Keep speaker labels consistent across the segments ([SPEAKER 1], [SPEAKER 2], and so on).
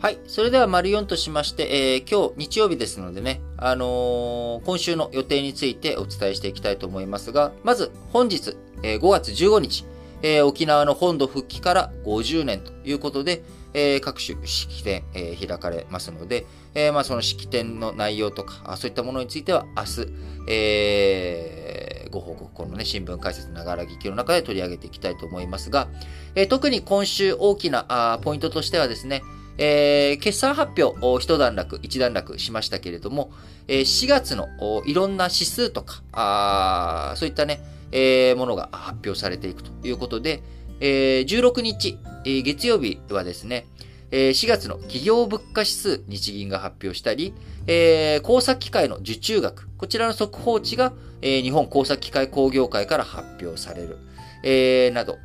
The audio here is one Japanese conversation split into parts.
[SPEAKER 1] はい。それでは、丸4としまして、えー、今日、日曜日ですのでね、あのー、今週の予定についてお伝えしていきたいと思いますが、まず、本日、えー、5月15日、えー、沖縄の本土復帰から50年ということで、えー、各種式典、えー、開かれますので、えー、まあその式典の内容とか、そういったものについては明日、えー、ご報告、このね、新聞解説ながら劇の中で取り上げていきたいと思いますが、えー、特に今週大きなあポイントとしてはですね、えー、決算発表、一段落、一段落しましたけれども、えー、4月のいろんな指数とか、あそういったね、えー、ものが発表されていくということで、えー、16日、えー、月曜日はですね、えー、4月の企業物価指数日銀が発表したり、えー、工作機械の受注額、こちらの速報値が、えー、日本工作機械工業会から発表される、えー、など、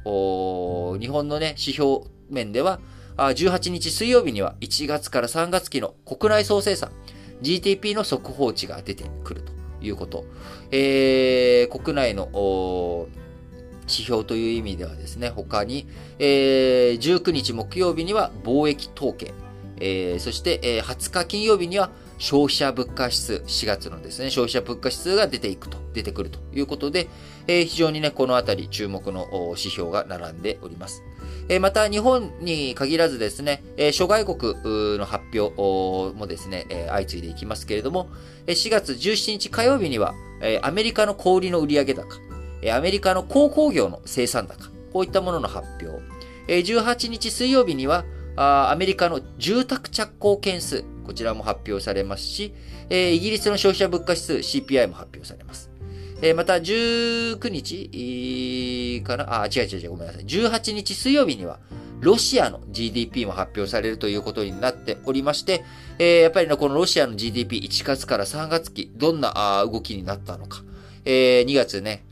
[SPEAKER 1] 日本のね、指標面では、18日水曜日には1月から3月期の国内総生産、GDP の速報値が出てくるということ。えー、国内の指標という意味ではですね、他に、えー、19日木曜日には貿易統計、えー、そして、えー、20日金曜日には消費者物価指数、4月のですね、消費者物価指数が出ていくと、出てくるということで、えー、非常にね、このあたり注目の指標が並んでおります。また、日本に限らずですね、諸外国の発表もですね、相次いでいきますけれども、4月17日火曜日には、アメリカの小売の売上高、アメリカの鉱工業の生産高、こういったものの発表、18日水曜日には、アメリカの住宅着工件数、こちらも発表されますし、イギリスの消費者物価指数 CPI も発表されます。えまた、19日かな？あ、違う違う違う、ごめんなさい。18日水曜日には、ロシアの GDP も発表されるということになっておりまして、えー、やっぱりね、このロシアの GDP1 月から3月期、どんなあ動きになったのか。えー、2月ね、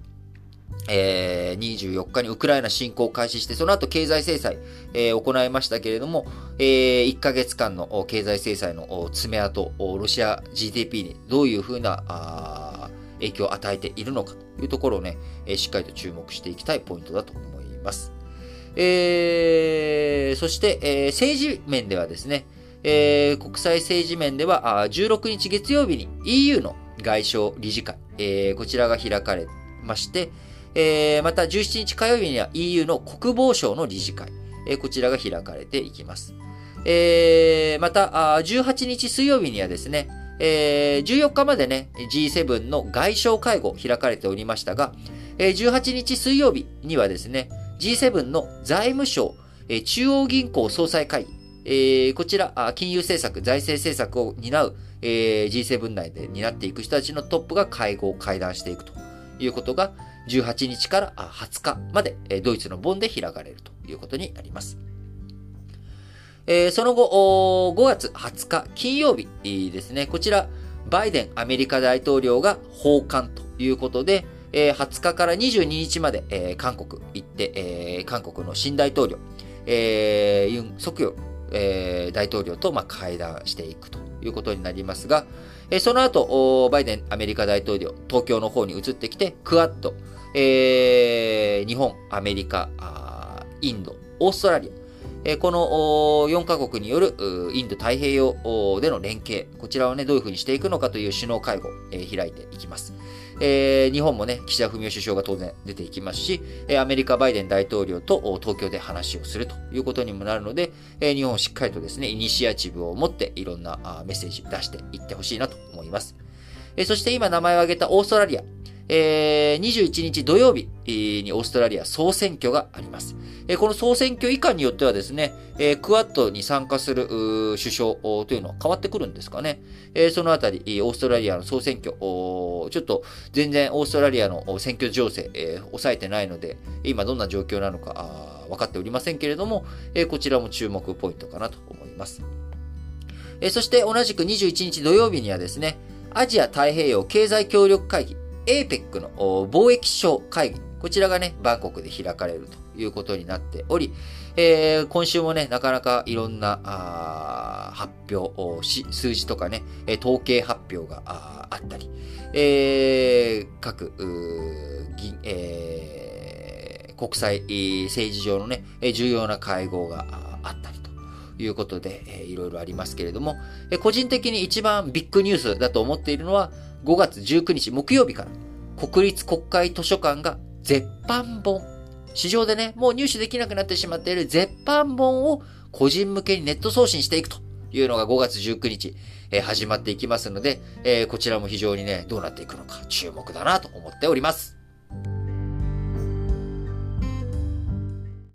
[SPEAKER 1] えー、24日にウクライナ侵攻を開始して、その後経済制裁、えー、行いましたけれども、えー、1ヶ月間の経済制裁の爪痕、ロシア GDP にどういうふうなあ影響を与えているのかというところをね、しっかりと注目していきたいポイントだと思います。えー、そして、えー、政治面ではですね、えー、国際政治面では、16日月曜日に EU の外相理事会、えー、こちらが開かれまして、えー、また17日火曜日には EU の国防省の理事会、えー、こちらが開かれていきます。えー、また、18日水曜日にはですね、えー、14日までね、G7 の外相会合開かれておりましたが、えー、18日水曜日にはですね、G7 の財務省、え、中央銀行総裁会議、え、こちら、金融政策、財政政策を担う、えー、G7 内で担っていく人たちのトップが会合、会談していくということが、18日から20日まで、ドイツのボンで開かれるということになります。えー、その後、5月20日金曜日ですね。こちら、バイデンアメリカ大統領が訪韓ということで、えー、20日から22日まで、えー、韓国行って、えー、韓国の新大統領、えー、ユン・ソクヨ、えー、大統領と、まあ、会談していくということになりますが、えー、その後、バイデンアメリカ大統領、東京の方に移ってきて、クアッド、えー、日本、アメリカ、インド、オーストラリア、この4カ国によるインド太平洋での連携、こちらをね、どういうふうにしていくのかという首脳会合、開いていきます。日本もね、岸田文雄首相が当然出ていきますし、アメリカバイデン大統領と東京で話をするということにもなるので、日本をしっかりとですね、イニシアチブを持っていろんなメッセージ出していってほしいなと思います。そして今名前を挙げたオーストラリア、えー、21日土曜日にオーストラリア総選挙があります。えー、この総選挙以下によってはですね、えー、クワッドに参加する首相というのは変わってくるんですかね。えー、そのあたり、オーストラリアの総選挙、ちょっと全然オーストラリアの選挙情勢、えー、抑えてないので、今どんな状況なのか分かっておりませんけれども、えー、こちらも注目ポイントかなと思います。えー、そして同じく21日土曜日にはですね、アジア太平洋経済協力会議、APEC の貿易省会議、こちらがね、バンコクで開かれるということになっており、えー、今週もね、なかなかいろんな発表、数字とかね、統計発表があったり、えー、各、えー、国際政治上のね、重要な会合があったりということで、いろいろありますけれども、個人的に一番ビッグニュースだと思っているのは、5月19日木曜日から、国立国会図書館が絶版本、市場でね、もう入手できなくなってしまっている絶版本を個人向けにネット送信していくというのが5月19日、えー、始まっていきますので、えー、こちらも非常にね、どうなっていくのか注目だなと思っております。